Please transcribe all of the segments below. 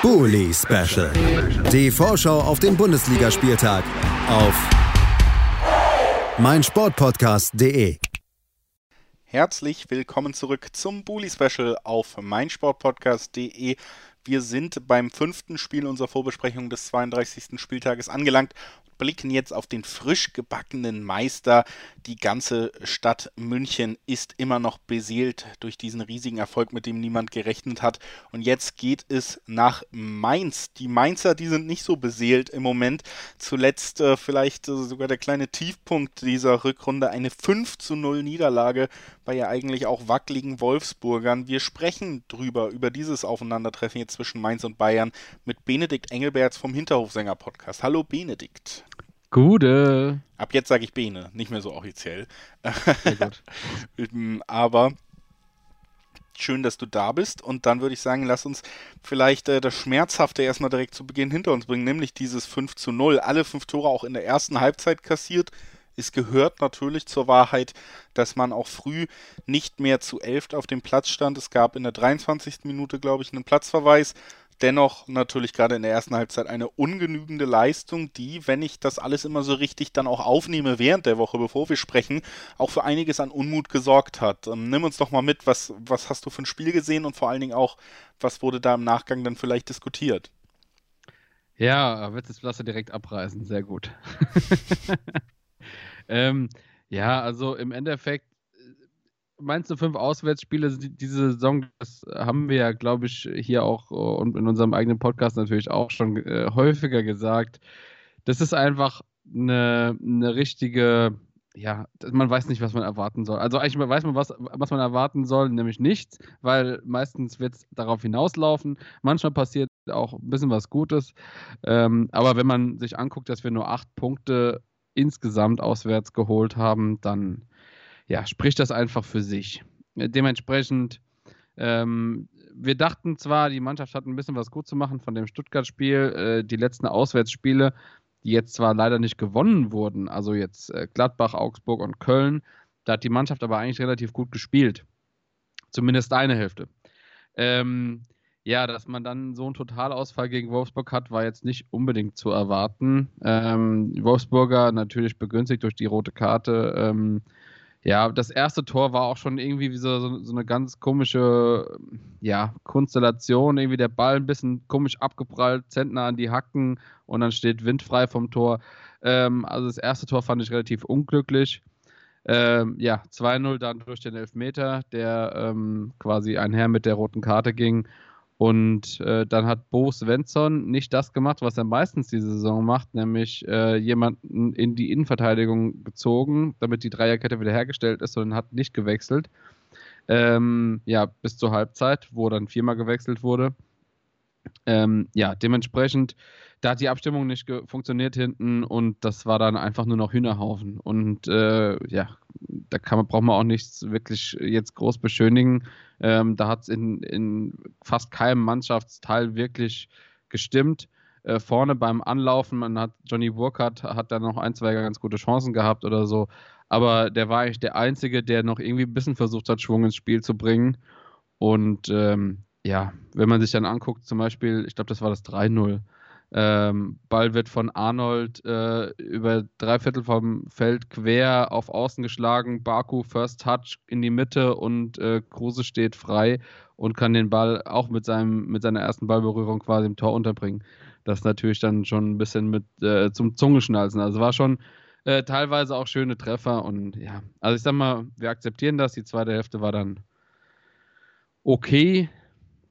Bully Special. Die Vorschau auf den Bundesligaspieltag auf meinsportpodcast.de. Herzlich willkommen zurück zum Bully Special auf meinsportpodcast.de. Wir sind beim fünften Spiel unserer Vorbesprechung des 32. Spieltages angelangt blicken jetzt auf den frisch gebackenen Meister. Die ganze Stadt München ist immer noch beseelt durch diesen riesigen Erfolg, mit dem niemand gerechnet hat. Und jetzt geht es nach Mainz. Die Mainzer, die sind nicht so beseelt im Moment. Zuletzt äh, vielleicht äh, sogar der kleine Tiefpunkt dieser Rückrunde, eine 5 zu 0 Niederlage bei ja eigentlich auch wackeligen Wolfsburgern. Wir sprechen drüber, über dieses Aufeinandertreffen jetzt zwischen Mainz und Bayern mit Benedikt Engelberts vom Hinterhofsänger-Podcast. Hallo Benedikt. Gute. Ab jetzt sage ich Bene, nicht mehr so offiziell. Gut. Aber schön, dass du da bist. Und dann würde ich sagen, lass uns vielleicht äh, das Schmerzhafte erstmal direkt zu Beginn hinter uns bringen, nämlich dieses 5 zu 0. Alle fünf Tore auch in der ersten Halbzeit kassiert. Es gehört natürlich zur Wahrheit, dass man auch früh nicht mehr zu elf auf dem Platz stand. Es gab in der 23. Minute, glaube ich, einen Platzverweis dennoch natürlich gerade in der ersten Halbzeit eine ungenügende Leistung, die, wenn ich das alles immer so richtig dann auch aufnehme während der Woche, bevor wir sprechen, auch für einiges an Unmut gesorgt hat. Ähm, nimm uns doch mal mit, was, was hast du für ein Spiel gesehen und vor allen Dingen auch, was wurde da im Nachgang dann vielleicht diskutiert? Ja, wird das Pflaster direkt abreißen, sehr gut. ähm, ja, also im Endeffekt meinst du fünf Auswärtsspiele diese Saison? Das haben wir ja, glaube ich, hier auch äh, und in unserem eigenen Podcast natürlich auch schon äh, häufiger gesagt. Das ist einfach eine, eine richtige, ja, man weiß nicht, was man erwarten soll. Also eigentlich weiß man, was, was man erwarten soll, nämlich nichts, weil meistens wird es darauf hinauslaufen. Manchmal passiert auch ein bisschen was Gutes. Ähm, aber wenn man sich anguckt, dass wir nur acht Punkte insgesamt auswärts geholt haben, dann ja, spricht das einfach für sich. Dementsprechend, ähm, wir dachten zwar, die Mannschaft hat ein bisschen was gut zu machen von dem Stuttgart-Spiel, äh, die letzten Auswärtsspiele, die jetzt zwar leider nicht gewonnen wurden, also jetzt äh, Gladbach, Augsburg und Köln, da hat die Mannschaft aber eigentlich relativ gut gespielt. Zumindest eine Hälfte. Ähm, ja, dass man dann so einen Totalausfall gegen Wolfsburg hat, war jetzt nicht unbedingt zu erwarten. Ähm, Wolfsburger natürlich begünstigt durch die rote Karte. Ähm, ja, das erste Tor war auch schon irgendwie wie so, so, so, eine ganz komische ja, Konstellation. Irgendwie der Ball ein bisschen komisch abgeprallt, Zentner an die Hacken und dann steht windfrei vom Tor. Ähm, also das erste Tor fand ich relativ unglücklich. Ähm, ja, 2-0 dann durch den Elfmeter, der ähm, quasi einher mit der roten Karte ging. Und äh, dann hat Bo Svensson nicht das gemacht, was er meistens diese Saison macht, nämlich äh, jemanden in die Innenverteidigung gezogen, damit die Dreierkette wiederhergestellt ist, sondern hat nicht gewechselt. Ähm, ja, bis zur Halbzeit, wo dann viermal gewechselt wurde. Ähm, ja, dementsprechend, da hat die Abstimmung nicht funktioniert hinten und das war dann einfach nur noch Hühnerhaufen. Und äh, ja, da kann man, braucht man auch nichts wirklich jetzt groß beschönigen. Ähm, da hat es in, in fast keinem Mannschaftsteil wirklich gestimmt. Äh, vorne beim Anlaufen, man hat Johnny Burkhardt hat da noch ein, zwei ganz gute Chancen gehabt oder so. Aber der war eigentlich der Einzige, der noch irgendwie ein bisschen versucht hat, Schwung ins Spiel zu bringen. Und ähm, ja, wenn man sich dann anguckt, zum Beispiel, ich glaube, das war das 3-0. Ähm, Ball wird von Arnold äh, über drei Viertel vom Feld quer auf Außen geschlagen. Baku First Touch in die Mitte und äh, Kruse steht frei und kann den Ball auch mit, seinem, mit seiner ersten Ballberührung quasi im Tor unterbringen. Das natürlich dann schon ein bisschen mit äh, zum Zungeschnalzen. Also war schon äh, teilweise auch schöne Treffer und ja, also ich sag mal, wir akzeptieren das. Die zweite Hälfte war dann okay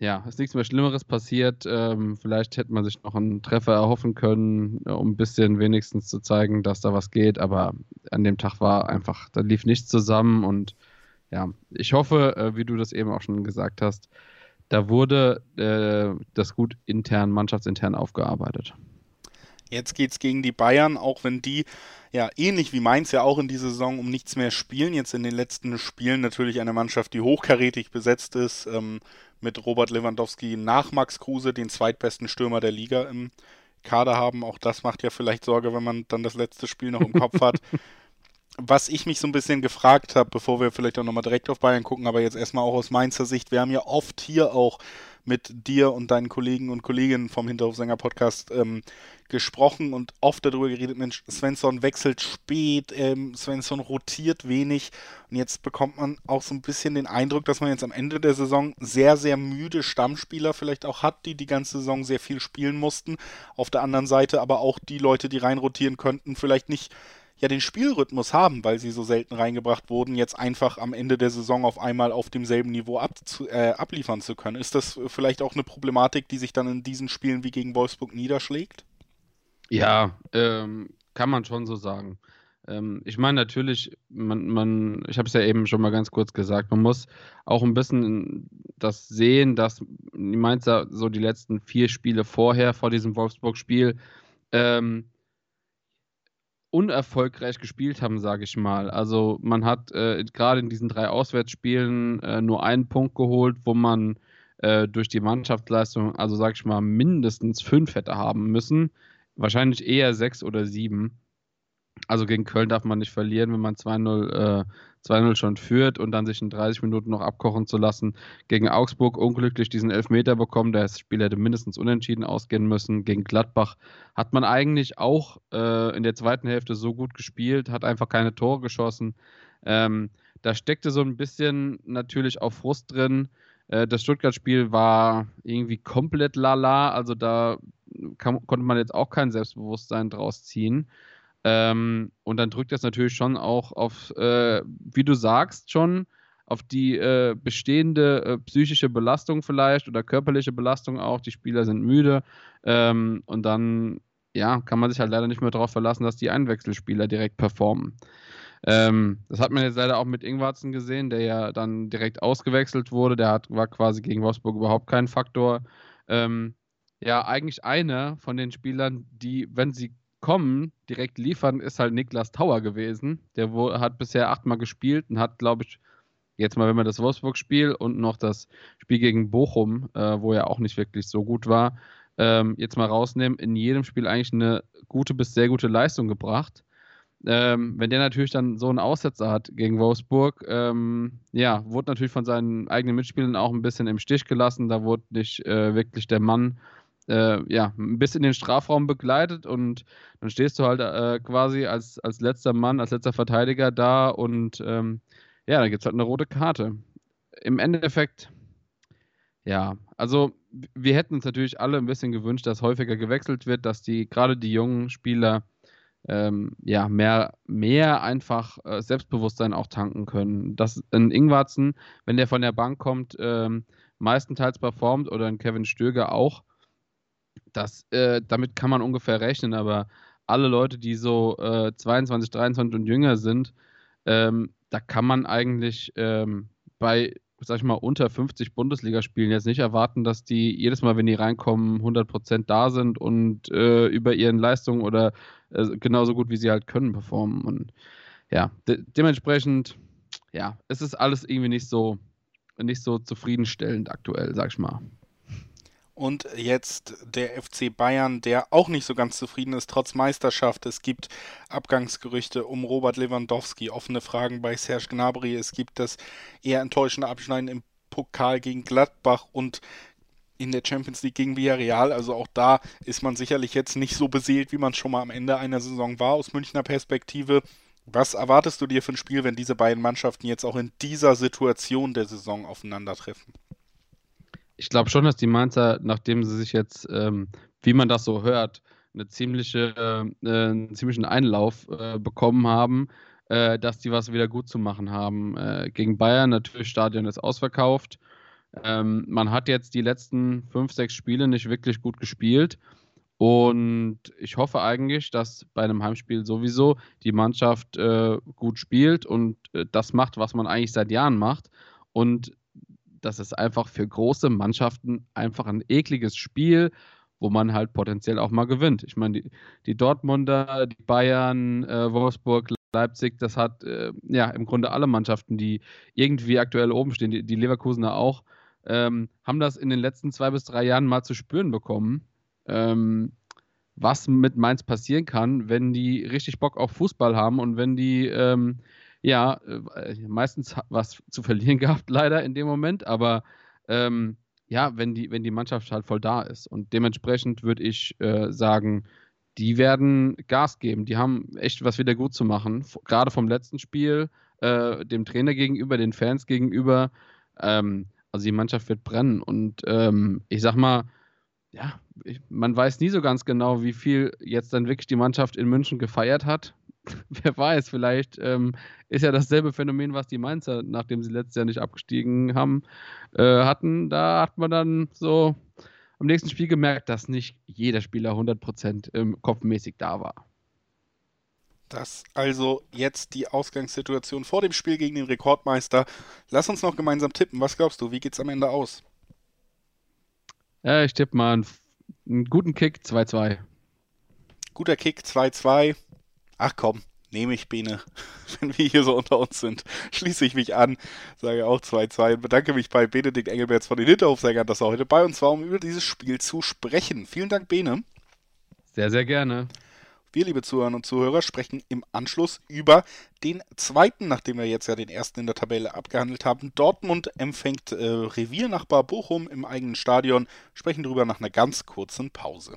ja, ist nichts mehr Schlimmeres passiert. Ähm, vielleicht hätte man sich noch einen Treffer erhoffen können, äh, um ein bisschen wenigstens zu zeigen, dass da was geht. Aber an dem Tag war einfach, da lief nichts zusammen. Und ja, ich hoffe, äh, wie du das eben auch schon gesagt hast, da wurde äh, das gut intern, mannschaftsintern aufgearbeitet. Jetzt geht es gegen die Bayern, auch wenn die ja ähnlich wie Mainz ja auch in dieser Saison um nichts mehr spielen. Jetzt in den letzten Spielen natürlich eine Mannschaft, die hochkarätig besetzt ist, ähm, mit Robert Lewandowski nach Max Kruse, den zweitbesten Stürmer der Liga im Kader haben. Auch das macht ja vielleicht Sorge, wenn man dann das letzte Spiel noch im Kopf hat. Was ich mich so ein bisschen gefragt habe, bevor wir vielleicht auch nochmal direkt auf Bayern gucken, aber jetzt erstmal auch aus Mainzer Sicht, wir haben ja oft hier auch mit dir und deinen Kollegen und Kolleginnen vom Hinterhofsänger-Podcast ähm, gesprochen und oft darüber geredet, Mensch, Svensson wechselt spät, ähm, Svensson rotiert wenig und jetzt bekommt man auch so ein bisschen den Eindruck, dass man jetzt am Ende der Saison sehr, sehr müde Stammspieler vielleicht auch hat, die die ganze Saison sehr viel spielen mussten. Auf der anderen Seite aber auch die Leute, die reinrotieren könnten, vielleicht nicht ja den Spielrhythmus haben, weil sie so selten reingebracht wurden, jetzt einfach am Ende der Saison auf einmal auf demselben Niveau ab, äh, abliefern zu können. Ist das vielleicht auch eine Problematik, die sich dann in diesen Spielen wie gegen Wolfsburg niederschlägt? Ja, ähm, kann man schon so sagen. Ähm, ich meine natürlich, man, man ich habe es ja eben schon mal ganz kurz gesagt, man muss auch ein bisschen das sehen, dass Mainzer so die letzten vier Spiele vorher, vor diesem Wolfsburg-Spiel, ähm, unerfolgreich gespielt haben, sage ich mal. Also man hat äh, gerade in diesen drei Auswärtsspielen äh, nur einen Punkt geholt, wo man äh, durch die Mannschaftsleistung, also sage ich mal, mindestens fünf hätte haben müssen. Wahrscheinlich eher sechs oder sieben. Also gegen Köln darf man nicht verlieren, wenn man 2-0 2-0 schon führt und dann sich in 30 Minuten noch abkochen zu lassen. Gegen Augsburg unglücklich diesen Elfmeter bekommen. Das Spiel hätte mindestens unentschieden ausgehen müssen. Gegen Gladbach hat man eigentlich auch äh, in der zweiten Hälfte so gut gespielt, hat einfach keine Tore geschossen. Ähm, da steckte so ein bisschen natürlich auch Frust drin. Äh, das Stuttgart-Spiel war irgendwie komplett lala, also da kann, konnte man jetzt auch kein Selbstbewusstsein draus ziehen. Ähm, und dann drückt das natürlich schon auch auf, äh, wie du sagst, schon auf die äh, bestehende äh, psychische Belastung vielleicht oder körperliche Belastung auch. Die Spieler sind müde ähm, und dann ja, kann man sich halt leider nicht mehr darauf verlassen, dass die Einwechselspieler direkt performen. Ähm, das hat man jetzt leider auch mit Ingwarzen gesehen, der ja dann direkt ausgewechselt wurde. Der hat, war quasi gegen Wolfsburg überhaupt kein Faktor. Ähm, ja, eigentlich einer von den Spielern, die, wenn sie kommen, direkt liefern, ist halt Niklas Tauer gewesen. Der hat bisher achtmal gespielt und hat, glaube ich, jetzt mal, wenn man das Wolfsburg-Spiel und noch das Spiel gegen Bochum, äh, wo er auch nicht wirklich so gut war, ähm, jetzt mal rausnehmen, in jedem Spiel eigentlich eine gute bis sehr gute Leistung gebracht. Ähm, wenn der natürlich dann so einen Aussetzer hat gegen Wolfsburg, ähm, ja, wurde natürlich von seinen eigenen Mitspielern auch ein bisschen im Stich gelassen. Da wurde nicht äh, wirklich der Mann äh, ja, bis in den Strafraum begleitet und dann stehst du halt äh, quasi als, als letzter Mann, als letzter Verteidiger da und ähm, ja, dann gibt es halt eine rote Karte. Im Endeffekt, ja, also wir hätten uns natürlich alle ein bisschen gewünscht, dass häufiger gewechselt wird, dass die, gerade die jungen Spieler, ähm, ja, mehr, mehr einfach äh, Selbstbewusstsein auch tanken können. Dass ein Ingwarzen, wenn der von der Bank kommt, ähm, meistenteils performt oder ein Kevin Stöger auch, das, äh, damit kann man ungefähr rechnen, aber alle Leute, die so äh, 22, 23 und jünger sind, ähm, da kann man eigentlich ähm, bei, sag ich mal, unter 50 Bundesligaspielen jetzt nicht erwarten, dass die jedes Mal, wenn die reinkommen, 100% da sind und äh, über ihren Leistungen oder äh, genauso gut, wie sie halt können, performen. Und ja, de dementsprechend, ja, es ist alles irgendwie nicht so, nicht so zufriedenstellend aktuell, sag ich mal. Und jetzt der FC Bayern, der auch nicht so ganz zufrieden ist, trotz Meisterschaft. Es gibt Abgangsgerüchte um Robert Lewandowski, offene Fragen bei Serge Gnabry. Es gibt das eher enttäuschende Abschneiden im Pokal gegen Gladbach und in der Champions League gegen Villarreal. Also auch da ist man sicherlich jetzt nicht so beseelt, wie man schon mal am Ende einer Saison war aus Münchner Perspektive. Was erwartest du dir für ein Spiel, wenn diese beiden Mannschaften jetzt auch in dieser Situation der Saison aufeinandertreffen? Ich glaube schon, dass die Mainzer, nachdem sie sich jetzt, ähm, wie man das so hört, eine ziemliche, äh, einen ziemlichen Einlauf äh, bekommen haben, äh, dass die was wieder gut zu machen haben. Äh, gegen Bayern natürlich, Stadion ist ausverkauft. Ähm, man hat jetzt die letzten fünf, sechs Spiele nicht wirklich gut gespielt. Und ich hoffe eigentlich, dass bei einem Heimspiel sowieso die Mannschaft äh, gut spielt und äh, das macht, was man eigentlich seit Jahren macht. Und das ist einfach für große Mannschaften einfach ein ekliges Spiel, wo man halt potenziell auch mal gewinnt. Ich meine, die, die Dortmunder, die Bayern, äh, Wolfsburg, Leipzig, das hat äh, ja im Grunde alle Mannschaften, die irgendwie aktuell oben stehen, die, die Leverkusener auch, ähm, haben das in den letzten zwei bis drei Jahren mal zu spüren bekommen. Ähm, was mit Mainz passieren kann, wenn die richtig Bock auf Fußball haben und wenn die ähm, ja, äh, meistens was zu verlieren gehabt, leider in dem Moment, aber ähm, ja, wenn die, wenn die Mannschaft halt voll da ist. Und dementsprechend würde ich äh, sagen, die werden Gas geben. Die haben echt was wieder gut zu machen. Gerade vom letzten Spiel, äh, dem Trainer gegenüber, den Fans gegenüber. Ähm, also die Mannschaft wird brennen. Und ähm, ich sag mal, ja, ich, man weiß nie so ganz genau, wie viel jetzt dann wirklich die Mannschaft in München gefeiert hat. Wer weiß, vielleicht ähm, ist ja dasselbe Phänomen, was die Mainzer, nachdem sie letztes Jahr nicht abgestiegen haben, äh, hatten. Da hat man dann so am nächsten Spiel gemerkt, dass nicht jeder Spieler 100% ähm, kopfmäßig da war. Das also jetzt die Ausgangssituation vor dem Spiel gegen den Rekordmeister. Lass uns noch gemeinsam tippen. Was glaubst du? Wie geht es am Ende aus? Ja, ich tippe mal einen, einen guten Kick 2-2. Guter Kick 2-2. Ach komm, nehme ich Bene, wenn wir hier so unter uns sind. Schließe ich mich an, sage auch 2-2 und bedanke mich bei Benedikt Engelberts von den Hinterhofsängern, dass er heute bei uns war, um über dieses Spiel zu sprechen. Vielen Dank, Bene. Sehr, sehr gerne. Wir, liebe Zuhörer und Zuhörer, sprechen im Anschluss über den zweiten, nachdem wir jetzt ja den ersten in der Tabelle abgehandelt haben. Dortmund empfängt äh, Reviernachbar Bochum im eigenen Stadion. Sprechen darüber nach einer ganz kurzen Pause.